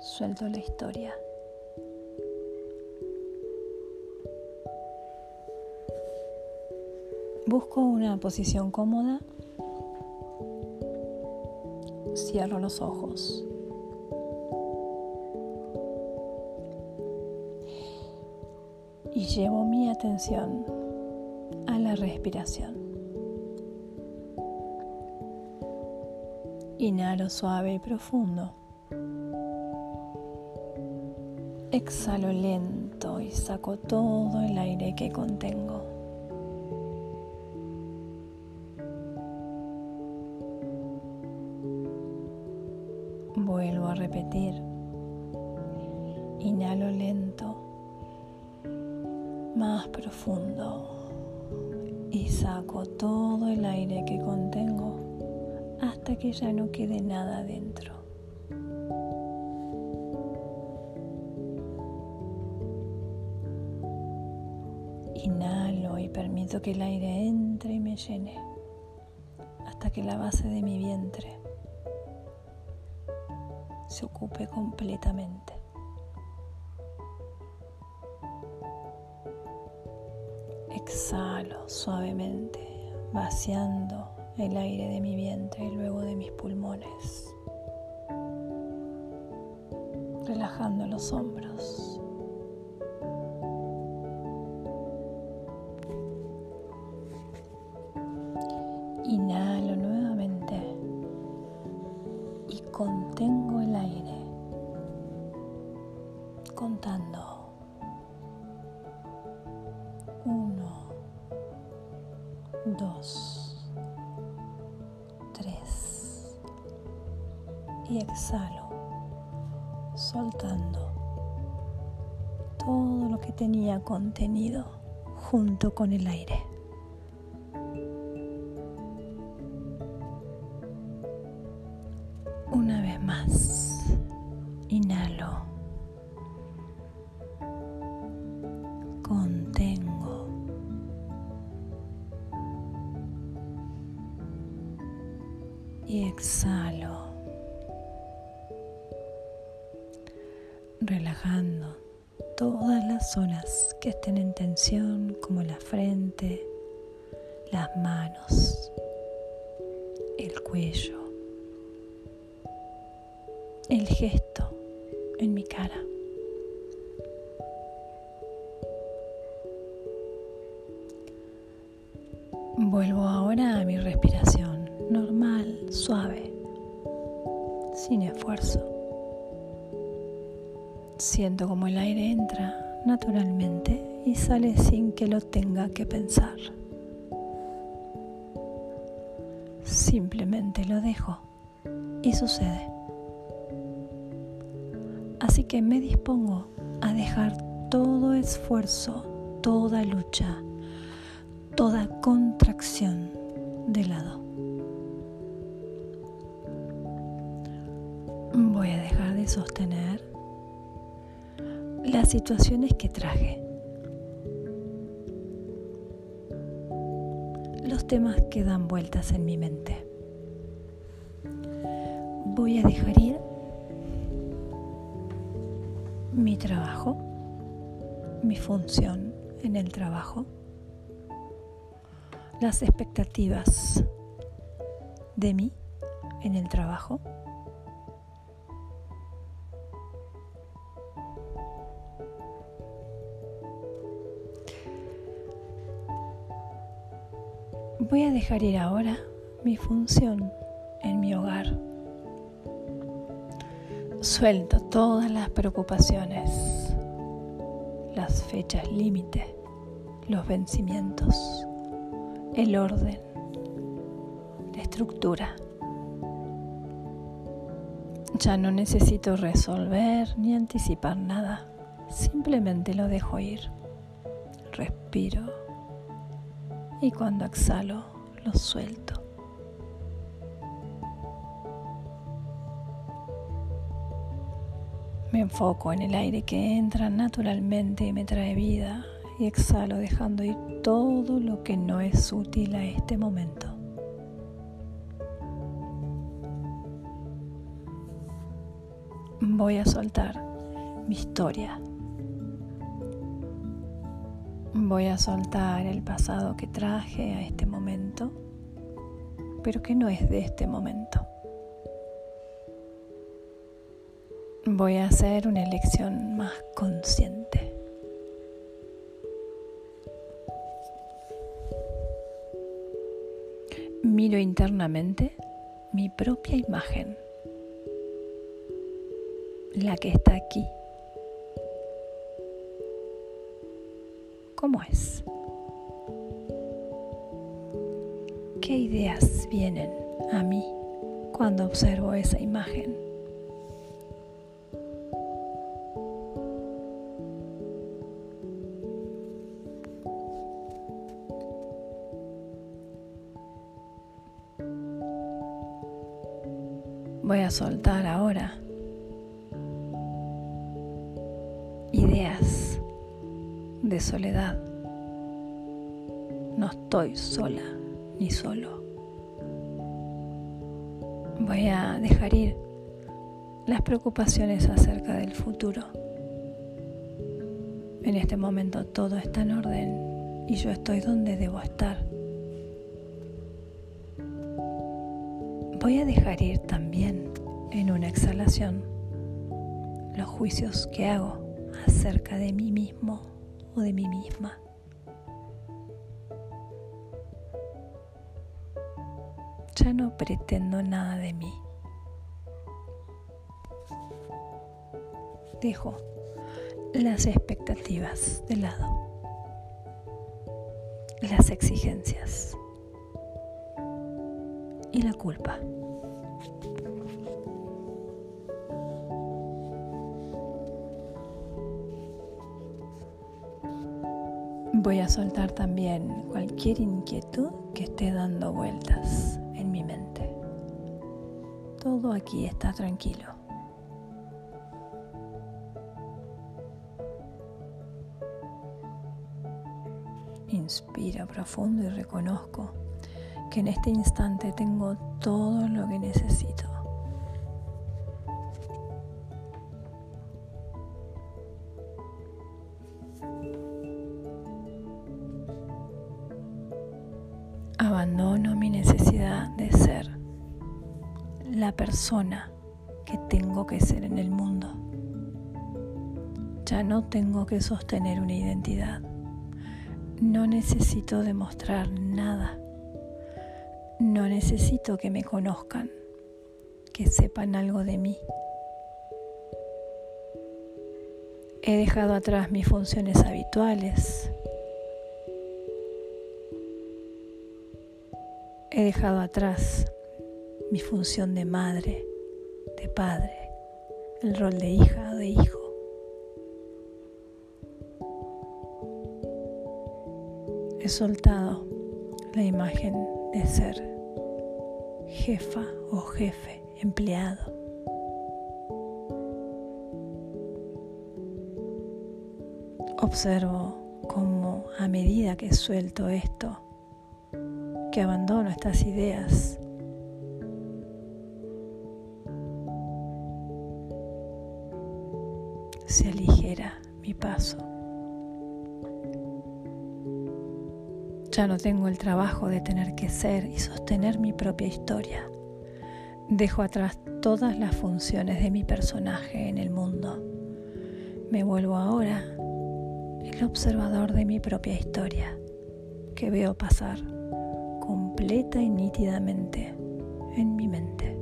suelto la historia. Busco una posición cómoda. Cierro los ojos. Y llevo mi atención a la respiración. Inhalo suave y profundo. Exhalo lento y saco todo el aire que contengo. Vuelvo a repetir. Inhalo lento, más profundo y saco todo el aire que contengo hasta que ya no quede nada dentro. Inhalo y permito que el aire entre y me llene hasta que la base de mi vientre se ocupe completamente. Exhalo suavemente, vaciando el aire de mi vientre y luego de mis pulmones, relajando los hombros. Inhalo nuevamente y contengo el aire, contando. Uno, dos, tres. Y exhalo, soltando todo lo que tenía contenido junto con el aire. Y exhalo, relajando todas las zonas que estén en tensión, como la frente, las manos, el cuello el gesto en mi cara. Vuelvo ahora a mi respiración suave, sin esfuerzo. Siento como el aire entra naturalmente y sale sin que lo tenga que pensar. Simplemente lo dejo y sucede. Así que me dispongo a dejar todo esfuerzo, toda lucha, toda contracción de lado. Voy a dejar de sostener las situaciones que traje, los temas que dan vueltas en mi mente. Voy a dejar ir mi trabajo, mi función en el trabajo, las expectativas de mí en el trabajo. Voy a dejar ir ahora mi función en mi hogar Suelto todas las preocupaciones, las fechas límite, los vencimientos, el orden, la estructura. Ya no necesito resolver ni anticipar nada, simplemente lo dejo ir. Respiro y cuando exhalo lo suelto. Me enfoco en el aire que entra naturalmente y me trae vida y exhalo dejando ir todo lo que no es útil a este momento. Voy a soltar mi historia. Voy a soltar el pasado que traje a este momento, pero que no es de este momento. Voy a hacer una elección más consciente. Miro internamente mi propia imagen, la que está aquí. ¿Cómo es? ¿Qué ideas vienen a mí cuando observo esa imagen? Voy a soltar ahora ideas de soledad. No estoy sola ni solo. Voy a dejar ir las preocupaciones acerca del futuro. En este momento todo está en orden y yo estoy donde debo estar. Voy a dejar ir también en una exhalación los juicios que hago acerca de mí mismo o de mí misma. Ya no pretendo nada de mí. Dejo las expectativas de lado, las exigencias y la culpa. Voy a soltar también cualquier inquietud que esté dando vueltas en mi mente. Todo aquí está tranquilo. Inspiro profundo y reconozco que en este instante tengo todo lo que necesito. Abandono mi necesidad de ser la persona que tengo que ser en el mundo. Ya no tengo que sostener una identidad. No necesito demostrar nada no necesito que me conozcan, que sepan algo de mí. He dejado atrás mis funciones habituales. He dejado atrás mi función de madre, de padre, el rol de hija o de hijo. He soltado la imagen de ser jefa o jefe, empleado. Observo cómo a medida que suelto esto, que abandono estas ideas, se aligera mi paso. Ya no tengo el trabajo de tener que ser y sostener mi propia historia. Dejo atrás todas las funciones de mi personaje en el mundo. Me vuelvo ahora el observador de mi propia historia, que veo pasar completa y nítidamente en mi mente.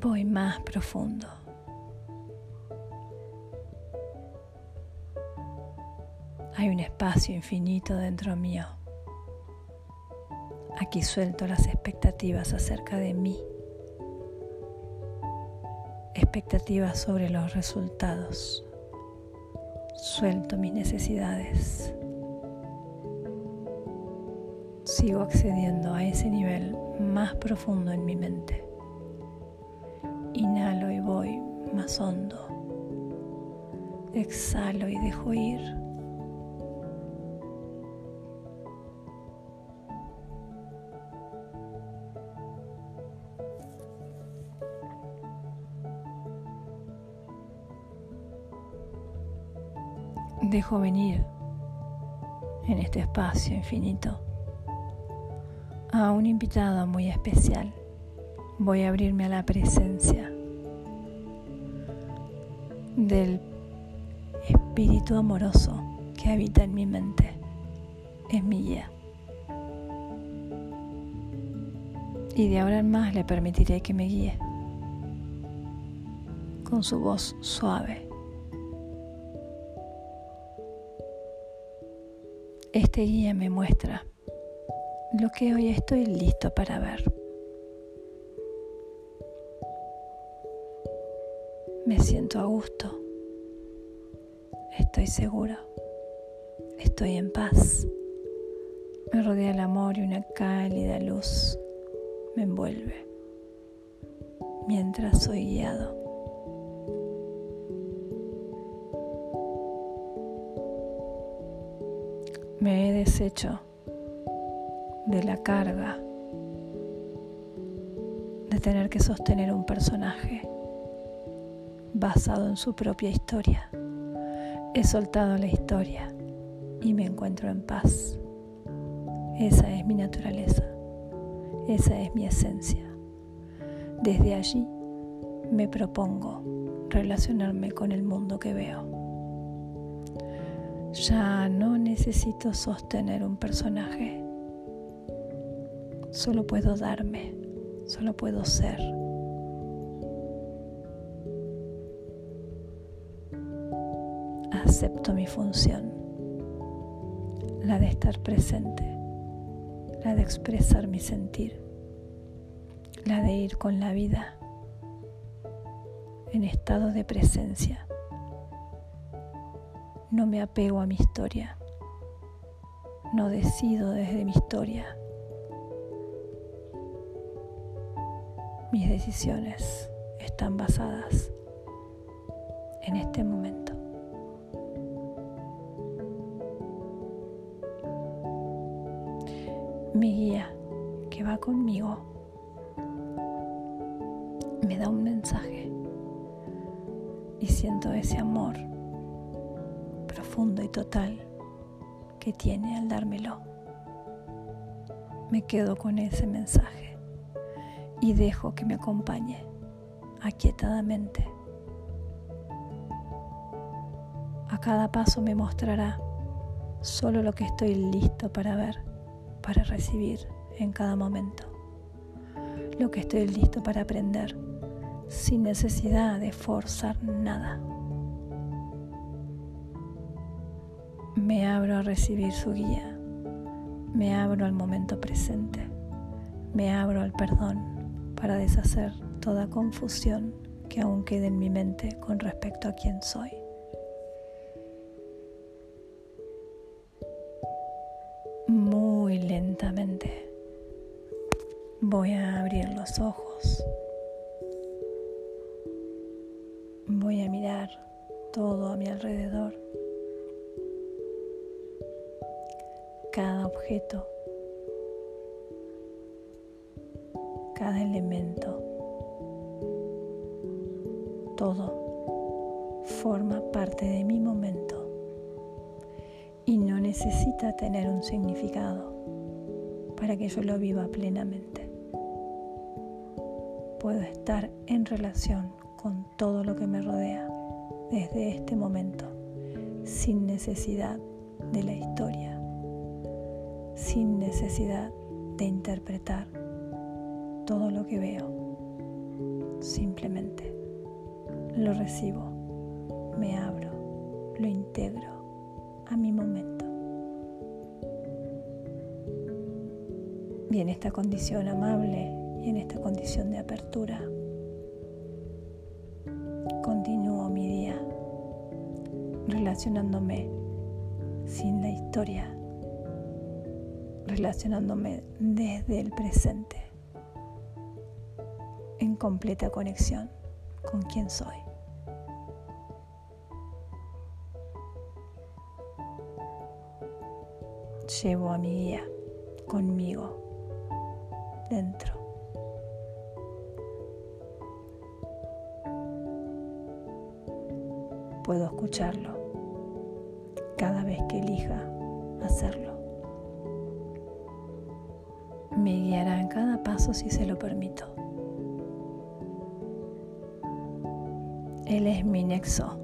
Voy más profundo. Hay un espacio infinito dentro mío. Aquí suelto las expectativas acerca de mí. Expectativas sobre los resultados. Suelto mis necesidades. Sigo accediendo a ese nivel más profundo en mi mente. Inhalo y voy más hondo. Exhalo y dejo ir. Dejo venir en este espacio infinito a un invitado muy especial. Voy a abrirme a la presencia del espíritu amoroso que habita en mi mente. Es mi guía. Y de ahora en más le permitiré que me guíe con su voz suave. Este guía me muestra lo que hoy estoy listo para ver. Me siento a gusto. Estoy seguro. Estoy en paz. Me rodea el amor y una cálida luz me envuelve mientras soy guiado. Deshecho de la carga de tener que sostener un personaje basado en su propia historia. He soltado la historia y me encuentro en paz. Esa es mi naturaleza, esa es mi esencia. Desde allí me propongo relacionarme con el mundo que veo. Ya no necesito sostener un personaje Solo puedo darme, solo puedo ser. Acepto mi función, la de estar presente, la de expresar mi sentir, la de ir con la vida en estado de presencia. No me apego a mi historia, no decido desde mi historia Mis decisiones están basadas en este momento. Mi guía que va conmigo me da un mensaje y siento ese amor y total que tiene al dármelo. Me quedo con ese mensaje y dejo que me acompañe aquietadamente. A cada paso me mostrará solo lo que estoy listo para ver, para recibir en cada momento. Lo que estoy listo para aprender sin necesidad de forzar nada. Me abro a recibir su guía. Me abro al momento presente. Me abro al perdón para deshacer toda confusión que aún quede en mi mente con respecto a quién soy. Muy lentamente voy a abrir los ojos. Voy a mirar todo a mi alrededor. Cada objeto cada elemento, todo forma parte de mi momento y no necesita tener un significado para que yo lo viva plenamente. Puedo estar en relación con todo lo que me rodea desde este momento, sin necesidad de la historia, sin necesidad de interpretar todo lo que veo. Simplemente lo recibo, me abro, lo integro a mi momento. Y en esta condición amable y en esta condición de apertura, continúo mi día relacionándome sin la historia, relacionándome desde el presente en completa conexión con quien soy. Llevo a mi guía conmigo dentro. Puedo escucharlo cada vez que elija hacerlo. Me guiará en cada paso si se lo permito. Él es mi nexo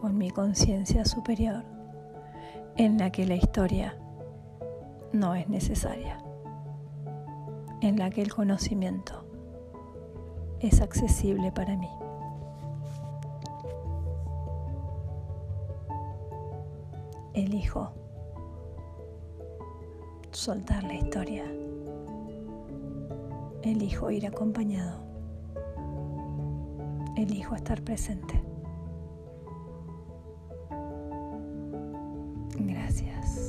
con mi conciencia superior en la que la historia no es necesaria, en la que el conocimiento es accesible para mí. Elijo soltar la historia. Elijo ir acompañado. Elijo estar presente. Gracias.